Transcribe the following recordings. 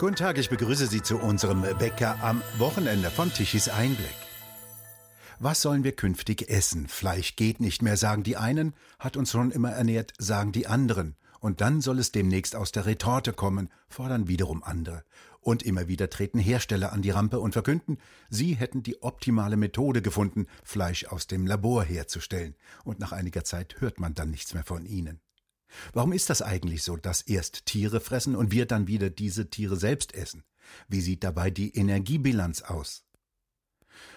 Guten Tag, ich begrüße Sie zu unserem Bäcker am Wochenende von Tichys Einblick. Was sollen wir künftig essen? Fleisch geht nicht mehr, sagen die einen, hat uns schon immer ernährt, sagen die anderen. Und dann soll es demnächst aus der Retorte kommen, fordern wiederum andere. Und immer wieder treten Hersteller an die Rampe und verkünden, sie hätten die optimale Methode gefunden, Fleisch aus dem Labor herzustellen. Und nach einiger Zeit hört man dann nichts mehr von ihnen. Warum ist das eigentlich so, dass erst Tiere fressen und wir dann wieder diese Tiere selbst essen? Wie sieht dabei die Energiebilanz aus?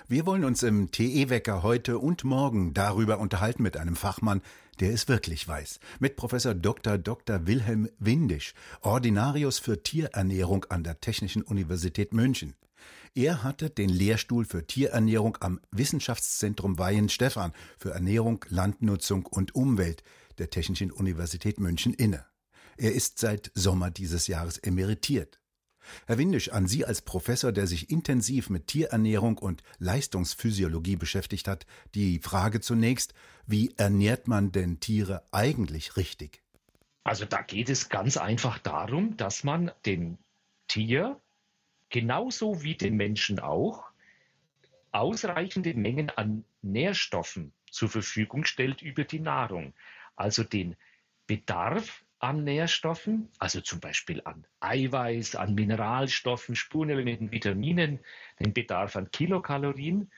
Wir wollen uns im TE-Wecker heute und morgen darüber unterhalten mit einem Fachmann, der es wirklich weiß, mit Professor Dr. Dr. Wilhelm Windisch, Ordinarius für Tierernährung an der Technischen Universität München. Er hatte den Lehrstuhl für Tierernährung am Wissenschaftszentrum Weihenstephan für Ernährung, Landnutzung und Umwelt der Technischen Universität München inne. Er ist seit Sommer dieses Jahres emeritiert. Herr Windisch, an Sie als Professor, der sich intensiv mit Tierernährung und Leistungsphysiologie beschäftigt hat, die Frage zunächst, wie ernährt man denn Tiere eigentlich richtig? Also da geht es ganz einfach darum, dass man dem Tier genauso wie dem Menschen auch ausreichende Mengen an Nährstoffen zur Verfügung stellt über die Nahrung also den Bedarf an Nährstoffen, also zum Beispiel an Eiweiß, an Mineralstoffen, Spurenelementen, Vitaminen, den Bedarf an Kilokalorien,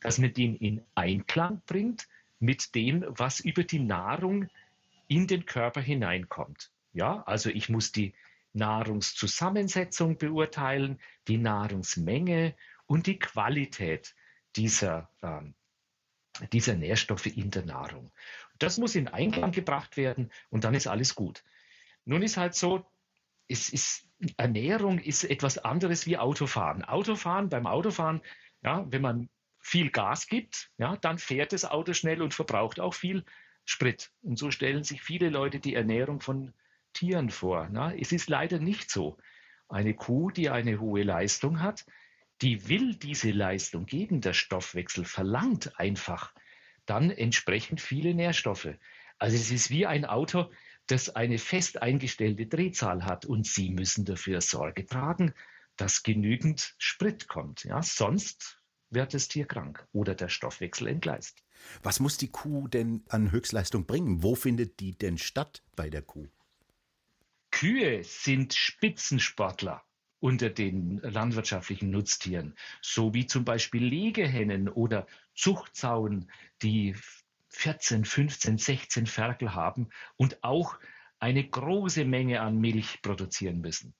dass man den in Einklang bringt mit dem, was über die Nahrung in den Körper hineinkommt. Ja, also ich muss die Nahrungszusammensetzung beurteilen, die Nahrungsmenge und die Qualität dieser ähm, dieser Nährstoffe in der Nahrung. Das muss in Einklang gebracht werden und dann ist alles gut. Nun ist halt so, es ist, Ernährung ist etwas anderes wie Autofahren. Autofahren, beim Autofahren, ja, wenn man viel Gas gibt, ja, dann fährt das Auto schnell und verbraucht auch viel Sprit. Und so stellen sich viele Leute die Ernährung von Tieren vor. Na, es ist leider nicht so. Eine Kuh, die eine hohe Leistung hat, die will diese Leistung geben. Der Stoffwechsel verlangt einfach dann entsprechend viele Nährstoffe. Also es ist wie ein Auto, das eine fest eingestellte Drehzahl hat und Sie müssen dafür Sorge tragen, dass genügend Sprit kommt. Ja, sonst wird das Tier krank oder der Stoffwechsel entgleist. Was muss die Kuh denn an Höchstleistung bringen? Wo findet die denn statt bei der Kuh? Kühe sind Spitzensportler unter den landwirtschaftlichen Nutztieren, so wie zum Beispiel Legehennen oder Zuchtsauen, die 14, 15, 16 Ferkel haben und auch eine große Menge an Milch produzieren müssen.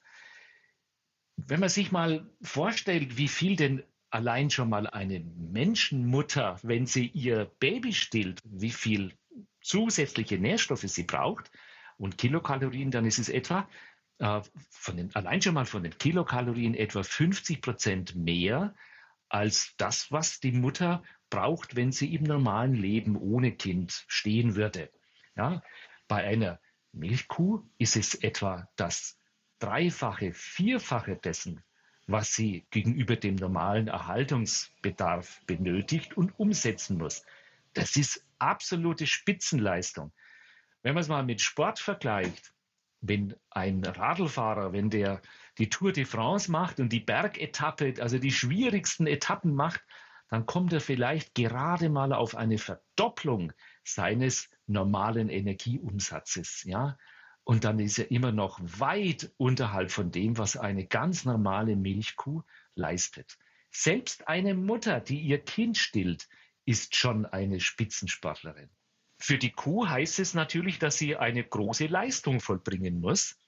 Wenn man sich mal vorstellt, wie viel denn allein schon mal eine Menschenmutter, wenn sie ihr Baby stillt, wie viel zusätzliche Nährstoffe sie braucht und Kilokalorien, dann ist es etwa von den, allein schon mal von den Kilokalorien etwa 50 Prozent mehr als das, was die Mutter braucht, wenn sie im normalen Leben ohne Kind stehen würde. Ja, bei einer Milchkuh ist es etwa das Dreifache, Vierfache dessen, was sie gegenüber dem normalen Erhaltungsbedarf benötigt und umsetzen muss. Das ist absolute Spitzenleistung. Wenn man es mal mit Sport vergleicht, wenn ein Radlfahrer, wenn der die Tour de France macht und die Bergetappe, also die schwierigsten Etappen macht, dann kommt er vielleicht gerade mal auf eine Verdopplung seines normalen Energieumsatzes, ja. Und dann ist er immer noch weit unterhalb von dem, was eine ganz normale Milchkuh leistet. Selbst eine Mutter, die ihr Kind stillt, ist schon eine Spitzensportlerin. Für die Kuh heißt es natürlich, dass sie eine große Leistung vollbringen muss.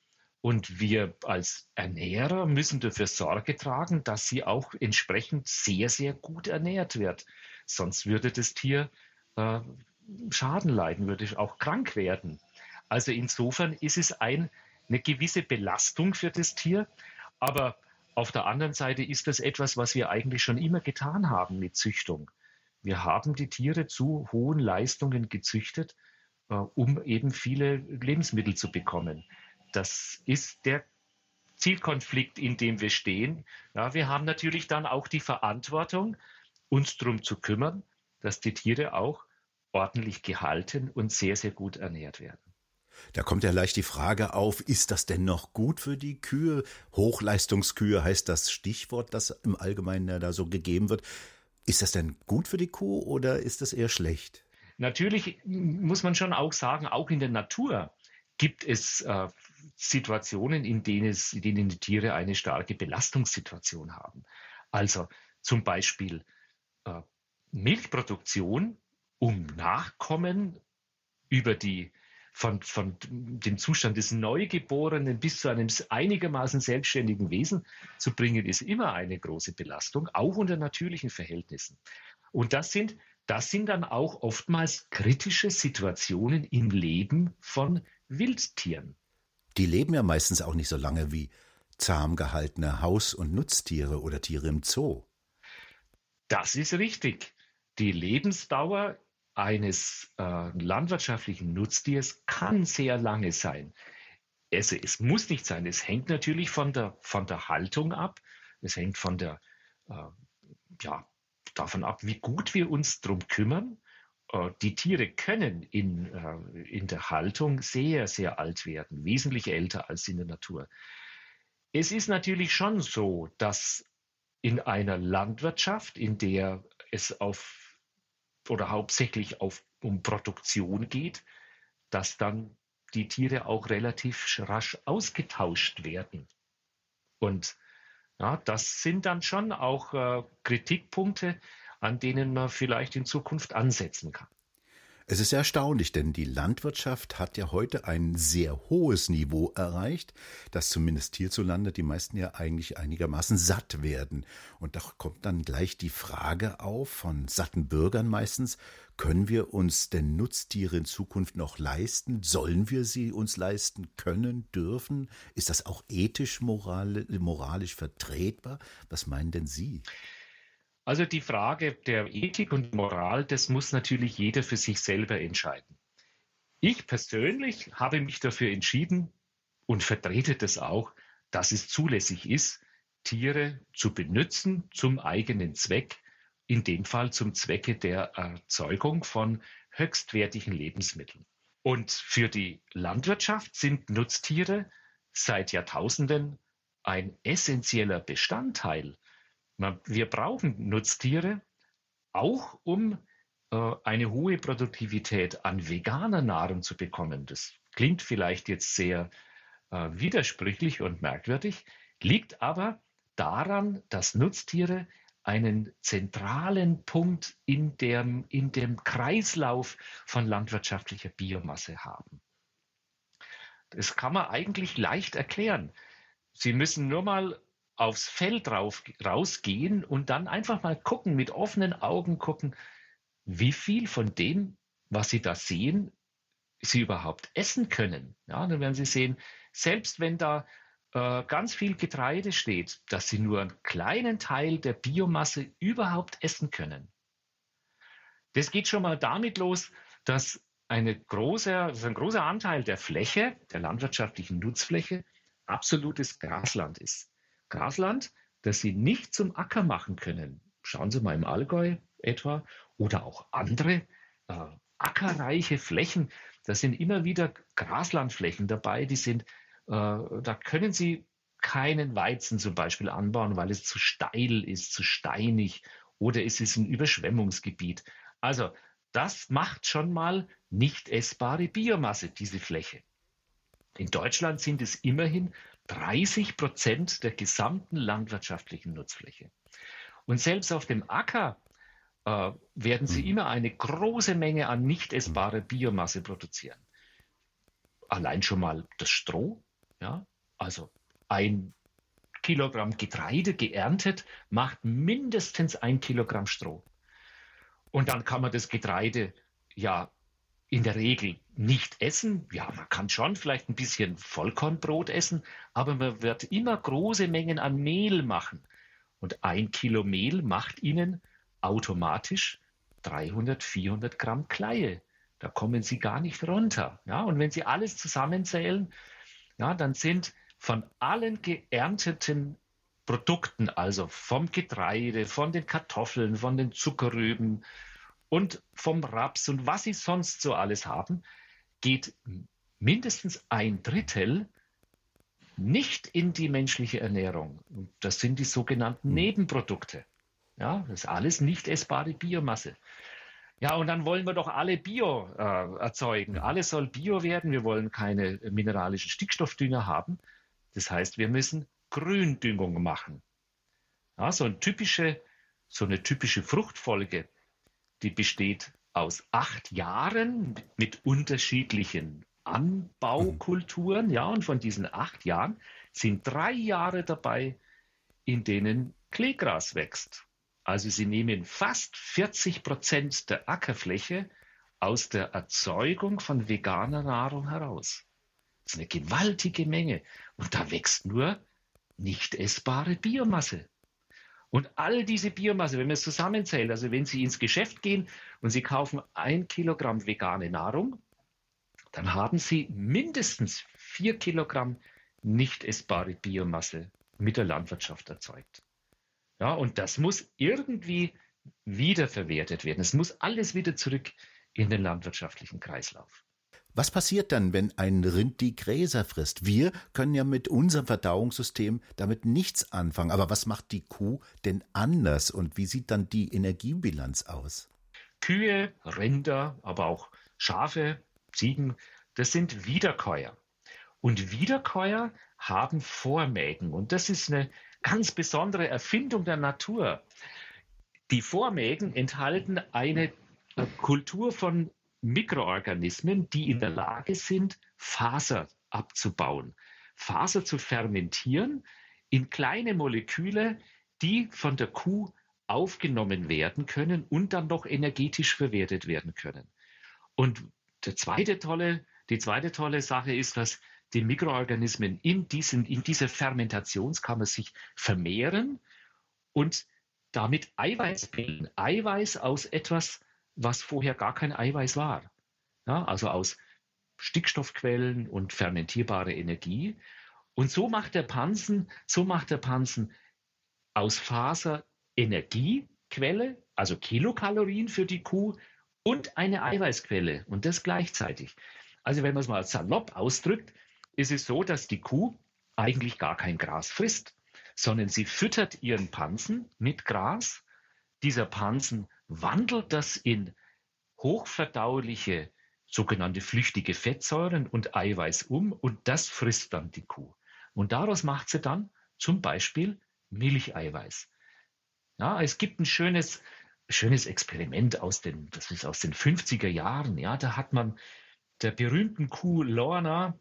Und wir als Ernährer müssen dafür Sorge tragen, dass sie auch entsprechend sehr, sehr gut ernährt wird. Sonst würde das Tier äh, Schaden leiden, würde auch krank werden. Also insofern ist es ein, eine gewisse Belastung für das Tier. Aber auf der anderen Seite ist das etwas, was wir eigentlich schon immer getan haben mit Züchtung. Wir haben die Tiere zu hohen Leistungen gezüchtet, äh, um eben viele Lebensmittel zu bekommen. Das ist der Zielkonflikt, in dem wir stehen. Ja, wir haben natürlich dann auch die Verantwortung, uns darum zu kümmern, dass die Tiere auch ordentlich gehalten und sehr, sehr gut ernährt werden. Da kommt ja leicht die Frage auf, ist das denn noch gut für die Kühe? Hochleistungskühe heißt das Stichwort, das im Allgemeinen da so gegeben wird. Ist das denn gut für die Kuh oder ist das eher schlecht? Natürlich muss man schon auch sagen, auch in der Natur gibt es äh, Situationen, in denen, es, in denen die Tiere eine starke Belastungssituation haben. Also zum Beispiel äh, Milchproduktion, um Nachkommen über die von, von dem Zustand des Neugeborenen bis zu einem einigermaßen selbstständigen Wesen zu bringen, ist immer eine große Belastung, auch unter natürlichen Verhältnissen. Und das sind, das sind dann auch oftmals kritische Situationen im Leben von Wildtieren. Die leben ja meistens auch nicht so lange wie zahm gehaltene Haus- und Nutztiere oder Tiere im Zoo. Das ist richtig. Die Lebensdauer eines äh, landwirtschaftlichen Nutztiers kann sehr lange sein. Also es muss nicht sein. Es hängt natürlich von der, von der Haltung ab. Es hängt von der, äh, ja, davon ab, wie gut wir uns darum kümmern. Äh, die Tiere können in, äh, in der Haltung sehr, sehr alt werden, wesentlich älter als in der Natur. Es ist natürlich schon so, dass in einer Landwirtschaft, in der es auf oder hauptsächlich auf, um Produktion geht, dass dann die Tiere auch relativ rasch ausgetauscht werden. Und ja, das sind dann schon auch äh, Kritikpunkte, an denen man vielleicht in Zukunft ansetzen kann. Es ist erstaunlich, denn die Landwirtschaft hat ja heute ein sehr hohes Niveau erreicht, dass zumindest hierzulande die meisten ja eigentlich einigermaßen satt werden. Und da kommt dann gleich die Frage auf von satten Bürgern meistens, können wir uns denn Nutztiere in Zukunft noch leisten? Sollen wir sie uns leisten können, dürfen? Ist das auch ethisch, moralisch vertretbar? Was meinen denn Sie? Also die Frage der Ethik und Moral, das muss natürlich jeder für sich selber entscheiden. Ich persönlich habe mich dafür entschieden und vertrete das auch, dass es zulässig ist, Tiere zu benutzen zum eigenen Zweck, in dem Fall zum Zwecke der Erzeugung von höchstwertigen Lebensmitteln. Und für die Landwirtschaft sind Nutztiere seit Jahrtausenden ein essentieller Bestandteil wir brauchen Nutztiere auch, um äh, eine hohe Produktivität an veganer Nahrung zu bekommen. Das klingt vielleicht jetzt sehr äh, widersprüchlich und merkwürdig, liegt aber daran, dass Nutztiere einen zentralen Punkt in dem, in dem Kreislauf von landwirtschaftlicher Biomasse haben. Das kann man eigentlich leicht erklären. Sie müssen nur mal aufs Feld rauf, rausgehen und dann einfach mal gucken, mit offenen Augen gucken, wie viel von dem, was sie da sehen, sie überhaupt essen können. Ja, dann werden sie sehen, selbst wenn da äh, ganz viel Getreide steht, dass sie nur einen kleinen Teil der Biomasse überhaupt essen können. Das geht schon mal damit los, dass eine große, also ein großer Anteil der Fläche, der landwirtschaftlichen Nutzfläche, absolutes Grasland ist. Grasland, das sie nicht zum Acker machen können. Schauen Sie mal im Allgäu etwa oder auch andere äh, ackerreiche Flächen. Da sind immer wieder Graslandflächen dabei, die sind, äh, da können Sie keinen Weizen zum Beispiel anbauen, weil es zu steil ist, zu steinig oder es ist ein Überschwemmungsgebiet. Also das macht schon mal nicht essbare Biomasse, diese Fläche. In Deutschland sind es immerhin 30 Prozent der gesamten landwirtschaftlichen Nutzfläche. Und selbst auf dem Acker äh, werden sie mhm. immer eine große Menge an nicht essbarer Biomasse produzieren. Allein schon mal das Stroh, ja, also ein Kilogramm Getreide geerntet macht mindestens ein Kilogramm Stroh. Und dann kann man das Getreide ja in der Regel nicht essen. Ja, man kann schon vielleicht ein bisschen Vollkornbrot essen, aber man wird immer große Mengen an Mehl machen. Und ein Kilo Mehl macht Ihnen automatisch 300, 400 Gramm Kleie. Da kommen Sie gar nicht runter. Ja, und wenn Sie alles zusammenzählen, ja, dann sind von allen geernteten Produkten, also vom Getreide, von den Kartoffeln, von den Zuckerrüben, und vom Raps und was sie sonst so alles haben, geht mindestens ein Drittel nicht in die menschliche Ernährung. Und das sind die sogenannten hm. Nebenprodukte. Ja, das ist alles nicht essbare Biomasse. Ja, und dann wollen wir doch alle Bio äh, erzeugen. Alles soll Bio werden. Wir wollen keine mineralischen Stickstoffdünger haben. Das heißt, wir müssen Gründüngung machen. Ja, so, eine typische, so eine typische Fruchtfolge, die besteht aus acht Jahren mit unterschiedlichen Anbaukulturen. Ja, und von diesen acht Jahren sind drei Jahre dabei, in denen Kleegras wächst. Also sie nehmen fast 40 Prozent der Ackerfläche aus der Erzeugung von veganer Nahrung heraus. Das ist eine gewaltige Menge. Und da wächst nur nicht essbare Biomasse. Und all diese Biomasse, wenn man es zusammenzählt, also wenn Sie ins Geschäft gehen und Sie kaufen ein Kilogramm vegane Nahrung, dann haben Sie mindestens vier Kilogramm nicht essbare Biomasse mit der Landwirtschaft erzeugt. Ja, und das muss irgendwie wiederverwertet werden. Es muss alles wieder zurück in den landwirtschaftlichen Kreislauf. Was passiert dann, wenn ein Rind die Gräser frisst? Wir können ja mit unserem Verdauungssystem damit nichts anfangen. Aber was macht die Kuh denn anders und wie sieht dann die Energiebilanz aus? Kühe, Rinder, aber auch Schafe, Ziegen, das sind Wiederkäuer. Und Wiederkäuer haben Vormägen. Und das ist eine ganz besondere Erfindung der Natur. Die Vormägen enthalten eine Kultur von Mikroorganismen, die in der Lage sind, Faser abzubauen, Faser zu fermentieren in kleine Moleküle, die von der Kuh aufgenommen werden können und dann noch energetisch verwertet werden können. Und der zweite tolle, die zweite tolle Sache ist, dass die Mikroorganismen in, diesen, in dieser Fermentationskammer sich vermehren und damit Eiweiß bilden. Eiweiß aus etwas, was vorher gar kein Eiweiß war. Ja, also aus Stickstoffquellen und fermentierbare Energie. Und so macht der Pansen, so macht der Pansen aus Faser Energiequelle, also Kilokalorien für die Kuh und eine Eiweißquelle und das gleichzeitig. Also wenn man es mal salopp ausdrückt, ist es so, dass die Kuh eigentlich gar kein Gras frisst, sondern sie füttert ihren Pansen mit Gras. Dieser Pansen wandelt das in hochverdauliche sogenannte flüchtige Fettsäuren und Eiweiß um und das frisst dann die Kuh. Und daraus macht sie dann zum Beispiel Milcheiweiß. Ja, es gibt ein schönes, schönes Experiment aus den, das ist aus den 50er Jahren. Ja, da hat man der berühmten Kuh Lorna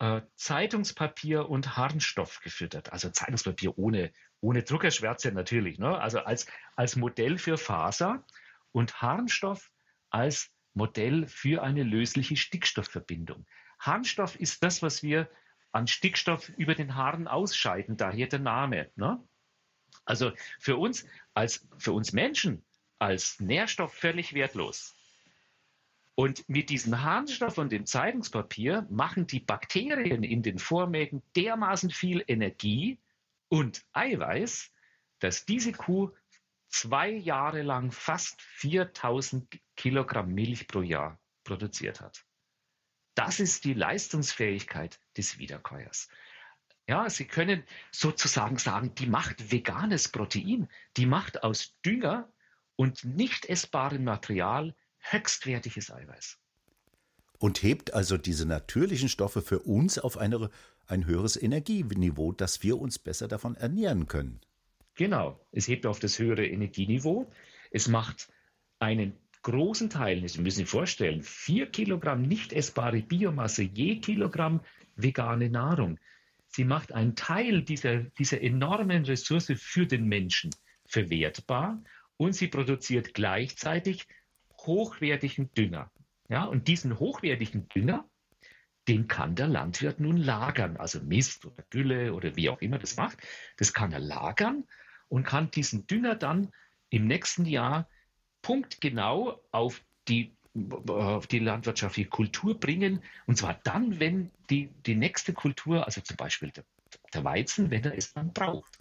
äh, Zeitungspapier und Harnstoff gefüttert. Also Zeitungspapier ohne, ohne Druckerschwärze natürlich. Ne? Also als, als Modell für Faser und Harnstoff als Modell für eine lösliche Stickstoffverbindung. Harnstoff ist das, was wir an Stickstoff über den Haaren ausscheiden, daher der Name. Ne? Also für uns als für uns Menschen als Nährstoff völlig wertlos. Und mit diesem Harnstoff und dem Zeitungspapier machen die Bakterien in den Vormägen dermaßen viel Energie und Eiweiß, dass diese Kuh zwei Jahre lang fast 4000 Kilogramm Milch pro Jahr produziert hat. Das ist die Leistungsfähigkeit des Wiederkäuers. Ja, Sie können sozusagen sagen, die macht veganes Protein, die macht aus Dünger und nicht essbarem Material höchstwertiges Eiweiß. Und hebt also diese natürlichen Stoffe für uns auf eine, ein höheres Energieniveau, dass wir uns besser davon ernähren können. Genau, es hebt auf das höhere Energieniveau. Es macht einen großen Teil, Sie müssen sich vorstellen, vier Kilogramm nicht essbare Biomasse je Kilogramm vegane Nahrung. Sie macht einen Teil dieser, dieser enormen Ressource für den Menschen verwertbar und sie produziert gleichzeitig hochwertigen Dünger. Ja, und diesen hochwertigen Dünger, den kann der Landwirt nun lagern, also Mist oder Gülle oder wie auch immer das macht. Das kann er lagern und kann diesen Dünger dann im nächsten Jahr punktgenau auf die, auf die landwirtschaftliche Kultur bringen. Und zwar dann, wenn die, die nächste Kultur, also zum Beispiel der, der Weizen, wenn er es dann braucht.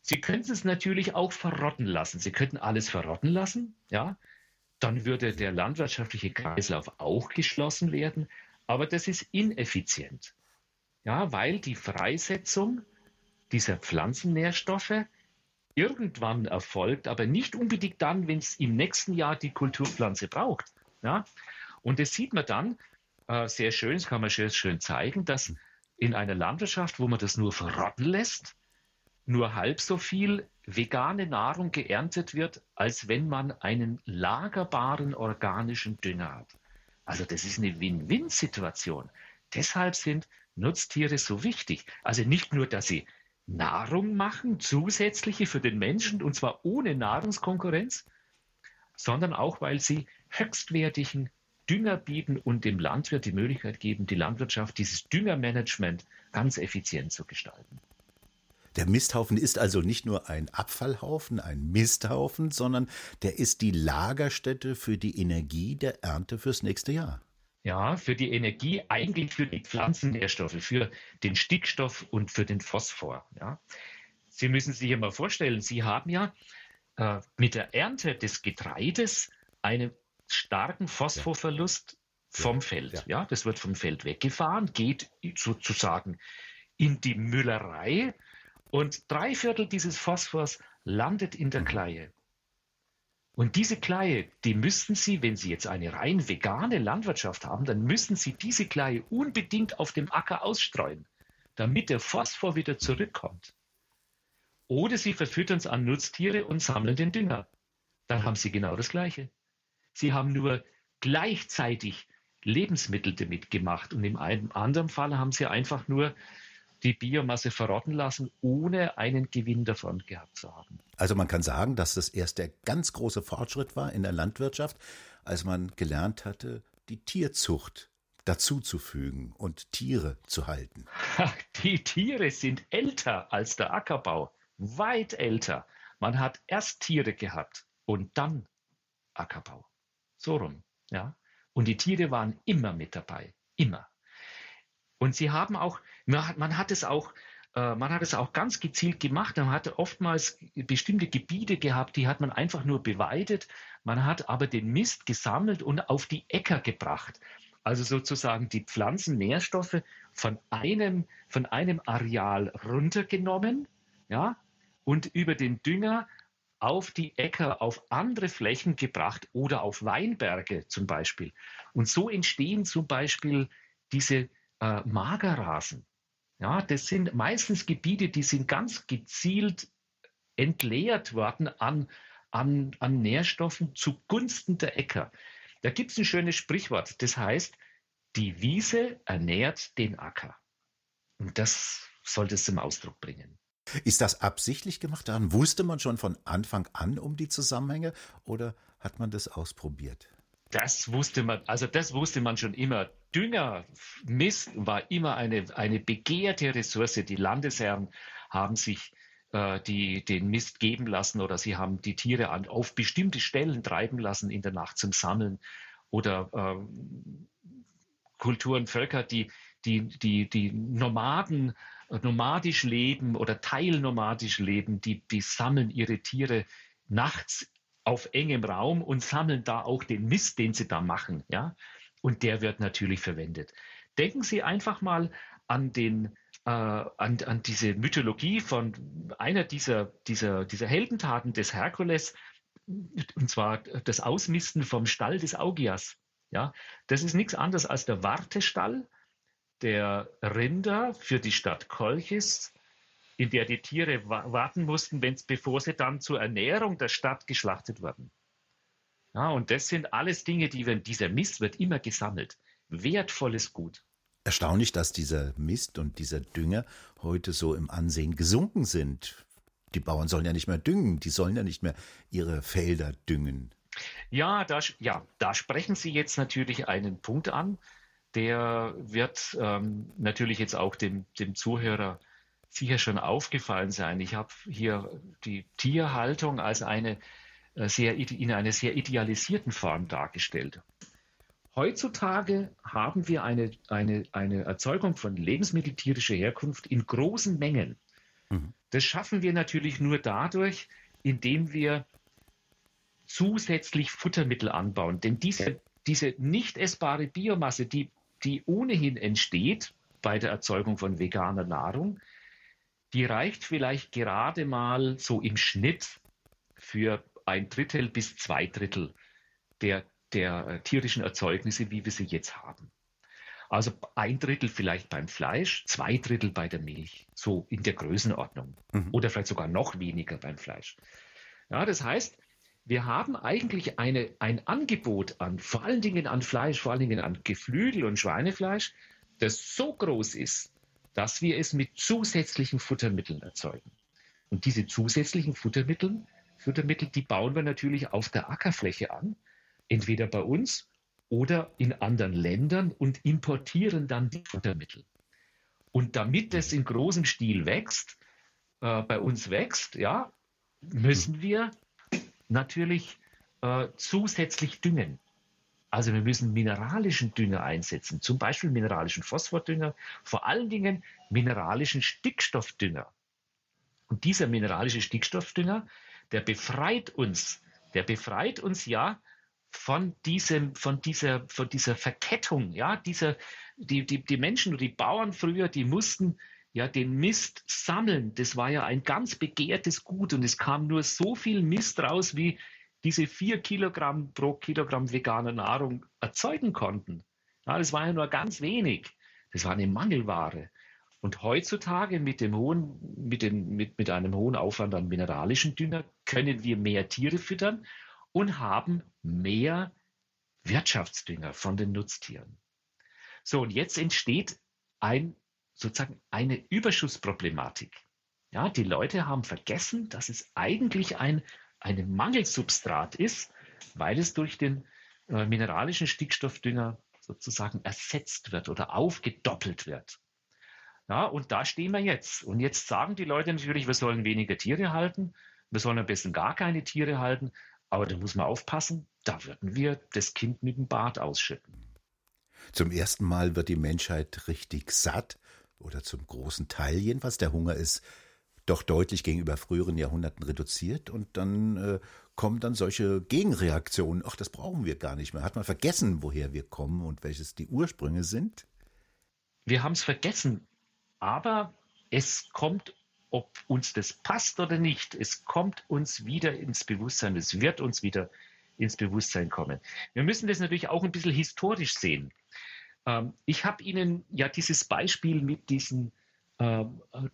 Sie könnten es natürlich auch verrotten lassen. Sie könnten alles verrotten lassen, ja dann würde der landwirtschaftliche Kreislauf auch geschlossen werden. Aber das ist ineffizient. Ja, weil die Freisetzung dieser Pflanzennährstoffe irgendwann erfolgt, aber nicht unbedingt dann, wenn es im nächsten Jahr die Kulturpflanze braucht. Ja? Und das sieht man dann äh, sehr schön, das kann man schön, schön zeigen, dass in einer Landwirtschaft, wo man das nur verrotten lässt, nur halb so viel vegane Nahrung geerntet wird, als wenn man einen lagerbaren organischen Dünger hat. Also das ist eine Win-Win-Situation. Deshalb sind Nutztiere so wichtig. Also nicht nur, dass sie Nahrung machen, zusätzliche für den Menschen, und zwar ohne Nahrungskonkurrenz, sondern auch, weil sie höchstwertigen Dünger bieten und dem Landwirt die Möglichkeit geben, die Landwirtschaft, dieses Düngermanagement ganz effizient zu gestalten. Der Misthaufen ist also nicht nur ein Abfallhaufen, ein Misthaufen, sondern der ist die Lagerstätte für die Energie der Ernte fürs nächste Jahr. Ja, für die Energie, eigentlich für die Pflanzennährstoffe, für den Stickstoff und für den Phosphor. Ja. Sie müssen sich ja mal vorstellen, Sie haben ja äh, mit der Ernte des Getreides einen starken Phosphorverlust ja. vom Feld. Ja. ja, das wird vom Feld weggefahren, geht sozusagen in die Müllerei und drei Viertel dieses Phosphors landet in der. Kleie. Und diese Kleie, die müssten Sie, wenn Sie jetzt eine rein vegane Landwirtschaft haben, dann müssen Sie diese Kleie unbedingt auf dem Acker ausstreuen, damit der Phosphor wieder zurückkommt. Oder Sie verfüttern es an Nutztiere und sammeln den Dünger. Dann haben Sie genau das Gleiche. Sie haben nur gleichzeitig Lebensmittel damit gemacht und im anderen Fall haben Sie einfach nur die Biomasse verrotten lassen, ohne einen Gewinn davon gehabt zu haben. Also man kann sagen, dass das erst der ganz große Fortschritt war in der Landwirtschaft, als man gelernt hatte, die Tierzucht dazuzufügen und Tiere zu halten. Die Tiere sind älter als der Ackerbau, weit älter. Man hat erst Tiere gehabt und dann Ackerbau. So rum, ja. Und die Tiere waren immer mit dabei, immer. Und sie haben auch, man hat, es auch, äh, man hat es auch ganz gezielt gemacht. Man hatte oftmals bestimmte Gebiete gehabt, die hat man einfach nur beweidet. Man hat aber den Mist gesammelt und auf die Äcker gebracht. Also sozusagen die Pflanzennährstoffe von einem, von einem Areal runtergenommen, ja, und über den Dünger auf die Äcker, auf andere Flächen gebracht oder auf Weinberge zum Beispiel. Und so entstehen zum Beispiel diese äh, Magerrasen. Ja, das sind meistens Gebiete, die sind ganz gezielt entleert worden an, an, an Nährstoffen zugunsten der Äcker. Da gibt es ein schönes Sprichwort, das heißt, die Wiese ernährt den Acker. Und das sollte es zum Ausdruck bringen. Ist das absichtlich gemacht? Daran wusste man schon von Anfang an um die Zusammenhänge oder hat man das ausprobiert? Das wusste man, also das wusste man schon immer. Dünger, Mist war immer eine, eine begehrte Ressource. Die Landesherren haben sich äh, die, den Mist geben lassen oder sie haben die Tiere an, auf bestimmte Stellen treiben lassen in der Nacht zum Sammeln oder äh, Kulturen, Völker, die, die, die, die Nomaden nomadisch leben oder teilnomadisch leben, die, die sammeln ihre Tiere nachts auf engem Raum und sammeln da auch den Mist, den sie da machen. Ja? Und der wird natürlich verwendet. Denken Sie einfach mal an den äh, an, an diese Mythologie von einer dieser, dieser, dieser Heldentaten des Herkules, und zwar das Ausmisten vom Stall des Augias. Ja, das ist nichts anderes als der Wartestall der Rinder für die Stadt Kolchis in der die Tiere warten mussten, wenn's, bevor sie dann zur Ernährung der Stadt geschlachtet wurden. Ja, und das sind alles Dinge, die werden, dieser Mist wird immer gesammelt. Wertvolles Gut. Erstaunlich, dass dieser Mist und dieser Dünger heute so im Ansehen gesunken sind. Die Bauern sollen ja nicht mehr düngen, die sollen ja nicht mehr ihre Felder düngen. Ja, da, ja, da sprechen Sie jetzt natürlich einen Punkt an, der wird ähm, natürlich jetzt auch dem, dem Zuhörer sicher schon aufgefallen sein. Ich habe hier die Tierhaltung als eine äh, sehr, in einer sehr idealisierten Form dargestellt. Heutzutage haben wir eine, eine, eine Erzeugung von Lebensmitteln tierischer Herkunft in großen Mengen. Mhm. Das schaffen wir natürlich nur dadurch, indem wir zusätzlich Futtermittel anbauen. Denn diese, diese nicht essbare Biomasse, die die ohnehin entsteht bei der Erzeugung von veganer Nahrung, die reicht vielleicht gerade mal so im Schnitt für ein Drittel bis zwei Drittel der, der äh, tierischen Erzeugnisse, wie wir sie jetzt haben. Also ein Drittel vielleicht beim Fleisch, zwei Drittel bei der Milch, so in der Größenordnung. Mhm. Oder vielleicht sogar noch weniger beim Fleisch. Ja, das heißt, wir haben eigentlich eine, ein Angebot an, vor allen Dingen an Fleisch, vor allen Dingen an Geflügel und Schweinefleisch, das so groß ist, dass wir es mit zusätzlichen Futtermitteln erzeugen. Und diese zusätzlichen Futtermittel, Futtermittel, die bauen wir natürlich auf der Ackerfläche an, entweder bei uns oder in anderen Ländern und importieren dann die Futtermittel. Und damit das in großem Stil wächst, äh, bei uns wächst, ja, müssen wir natürlich äh, zusätzlich düngen. Also wir müssen mineralischen Dünger einsetzen, zum Beispiel mineralischen Phosphordünger, vor allen Dingen mineralischen Stickstoffdünger. Und dieser mineralische Stickstoffdünger, der befreit uns, der befreit uns ja von diesem, von dieser, von dieser Verkettung, ja, dieser, die, die, die Menschen, die Bauern früher, die mussten ja den Mist sammeln. Das war ja ein ganz begehrtes Gut und es kam nur so viel Mist raus, wie diese vier Kilogramm pro Kilogramm veganer Nahrung erzeugen konnten. Ja, das war ja nur ganz wenig. Das war eine Mangelware. Und heutzutage mit, dem hohen, mit, den, mit, mit einem hohen Aufwand an mineralischen Dünger können wir mehr Tiere füttern und haben mehr Wirtschaftsdünger von den Nutztieren. So, und jetzt entsteht ein, sozusagen eine Überschussproblematik. Ja, die Leute haben vergessen, dass es eigentlich ein ein Mangelsubstrat ist, weil es durch den äh, mineralischen Stickstoffdünger sozusagen ersetzt wird oder aufgedoppelt wird. Ja, und da stehen wir jetzt. Und jetzt sagen die Leute natürlich, wir sollen weniger Tiere halten, wir sollen am besten gar keine Tiere halten, aber da muss man aufpassen, da würden wir das Kind mit dem Bart ausschütten. Zum ersten Mal wird die Menschheit richtig satt oder zum großen Teil jedenfalls. Der Hunger ist doch deutlich gegenüber früheren Jahrhunderten reduziert und dann äh, kommen dann solche Gegenreaktionen. Ach, das brauchen wir gar nicht mehr. Hat man vergessen, woher wir kommen und welches die Ursprünge sind? Wir haben es vergessen, aber es kommt, ob uns das passt oder nicht, es kommt uns wieder ins Bewusstsein, es wird uns wieder ins Bewusstsein kommen. Wir müssen das natürlich auch ein bisschen historisch sehen. Ähm, ich habe Ihnen ja dieses Beispiel mit diesen äh,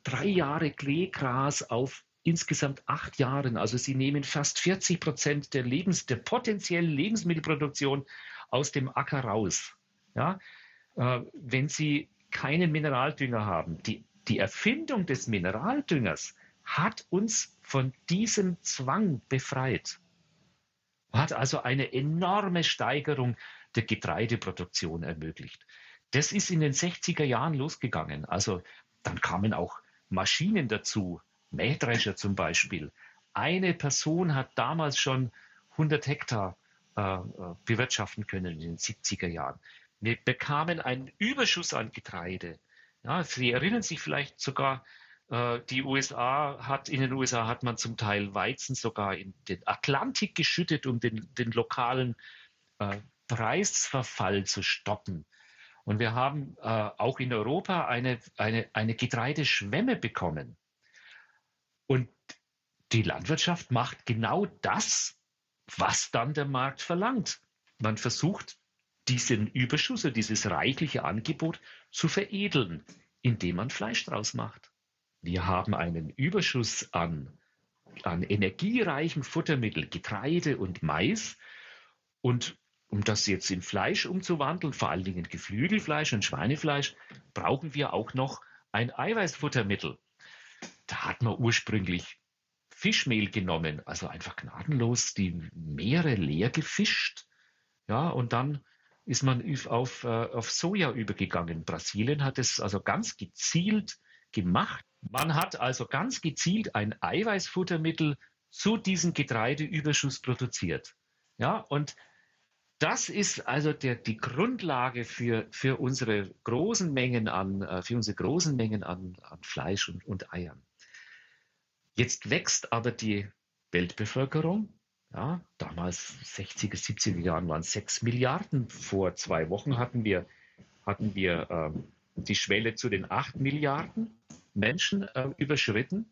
drei Jahre Kleegras auf insgesamt acht Jahren. Also sie nehmen fast 40 Prozent der, Lebens-, der potenziellen Lebensmittelproduktion aus dem Acker raus. Ja? Äh, wenn sie keinen Mineraldünger haben. Die, die Erfindung des Mineraldüngers hat uns von diesem Zwang befreit. Hat also eine enorme Steigerung der Getreideproduktion ermöglicht. Das ist in den 60er Jahren losgegangen. Also dann kamen auch Maschinen dazu, Mähdrescher zum Beispiel. Eine Person hat damals schon 100 Hektar äh, äh, bewirtschaften können in den 70er Jahren. Wir bekamen einen Überschuss an Getreide. Ja, Sie erinnern sich vielleicht sogar, äh, die USA hat, in den USA hat man zum Teil Weizen sogar in den Atlantik geschüttet, um den, den lokalen äh, Preisverfall zu stoppen. Und wir haben äh, auch in Europa eine, eine, eine Getreideschwemme bekommen. Und die Landwirtschaft macht genau das, was dann der Markt verlangt. Man versucht, diesen Überschuss oder dieses reichliche Angebot zu veredeln, indem man Fleisch draus macht. Wir haben einen Überschuss an, an energiereichen Futtermitteln, Getreide und Mais. Und um das jetzt in Fleisch umzuwandeln, vor allen Dingen Geflügelfleisch und Schweinefleisch, brauchen wir auch noch ein Eiweißfuttermittel. Da hat man ursprünglich Fischmehl genommen, also einfach gnadenlos die Meere leer gefischt. Ja, und dann ist man auf, äh, auf Soja übergegangen. Brasilien hat es also ganz gezielt gemacht. Man hat also ganz gezielt ein Eiweißfuttermittel zu diesem Getreideüberschuss produziert. Ja, und das ist also der, die Grundlage für, für unsere großen Mengen an, äh, für unsere großen Mengen an, an Fleisch und, und Eiern. Jetzt wächst aber die Weltbevölkerung. Ja, damals 60er, 70er Jahren waren es 6 Milliarden. Vor zwei Wochen hatten wir, hatten wir ähm, die Schwelle zu den 8 Milliarden Menschen äh, überschritten.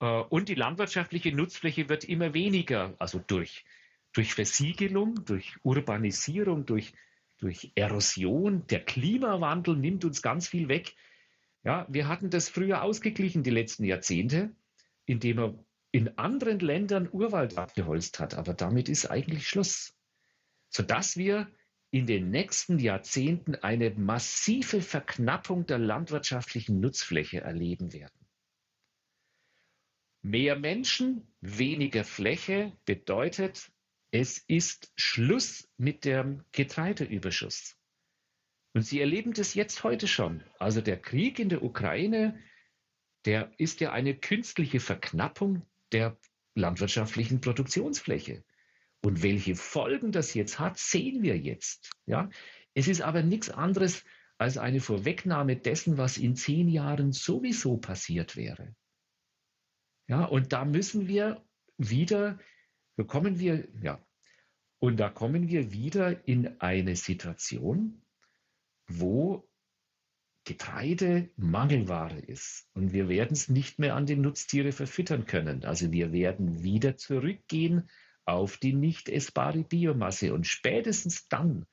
Äh, und die landwirtschaftliche Nutzfläche wird immer weniger, also durch, durch Versiegelung, durch Urbanisierung, durch, durch Erosion. Der Klimawandel nimmt uns ganz viel weg. Ja, wir hatten das früher ausgeglichen, die letzten Jahrzehnte, indem man in anderen Ländern Urwald abgeholzt hat. Aber damit ist eigentlich Schluss. Sodass wir in den nächsten Jahrzehnten eine massive Verknappung der landwirtschaftlichen Nutzfläche erleben werden. Mehr Menschen, weniger Fläche bedeutet, es ist Schluss mit dem Getreideüberschuss. Und Sie erleben das jetzt heute schon. Also der Krieg in der Ukraine, der ist ja eine künstliche Verknappung der landwirtschaftlichen Produktionsfläche. Und welche Folgen das jetzt hat, sehen wir jetzt. Ja? Es ist aber nichts anderes als eine Vorwegnahme dessen, was in zehn Jahren sowieso passiert wäre. Ja, und da müssen wir wieder, da kommen wir, ja, und da kommen wir wieder in eine Situation, wo Getreide Mangelware ist und wir werden es nicht mehr an die Nutztiere verfüttern können. Also wir werden wieder zurückgehen auf die nicht essbare Biomasse. Und spätestens dann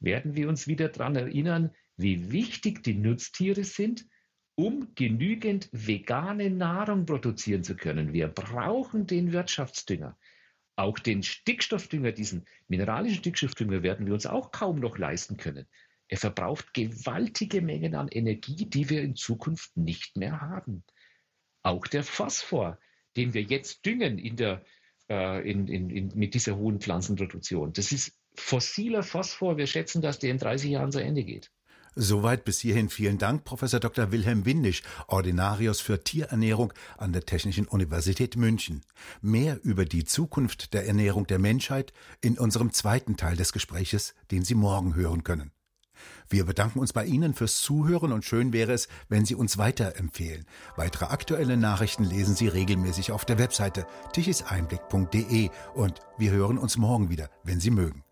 werden wir uns wieder daran erinnern, wie wichtig die Nutztiere sind, um genügend vegane Nahrung produzieren zu können. Wir brauchen den Wirtschaftsdünger. Auch den Stickstoffdünger, diesen mineralischen Stickstoffdünger werden wir uns auch kaum noch leisten können. Er verbraucht gewaltige Mengen an Energie, die wir in Zukunft nicht mehr haben. Auch der Phosphor, den wir jetzt düngen in der äh, in, in, in, mit dieser hohen Pflanzenproduktion. Das ist fossiler Phosphor. Wir schätzen, dass der in 30 Jahren zu Ende geht. Soweit bis hierhin vielen Dank, Professor Dr. Wilhelm Windisch, Ordinarius für Tierernährung an der Technischen Universität München. Mehr über die Zukunft der Ernährung der Menschheit in unserem zweiten Teil des Gespräches, den Sie morgen hören können. Wir bedanken uns bei Ihnen fürs Zuhören und schön wäre es, wenn Sie uns weiterempfehlen. Weitere aktuelle Nachrichten lesen Sie regelmäßig auf der Webseite tichiseinblick.de und wir hören uns morgen wieder, wenn Sie mögen.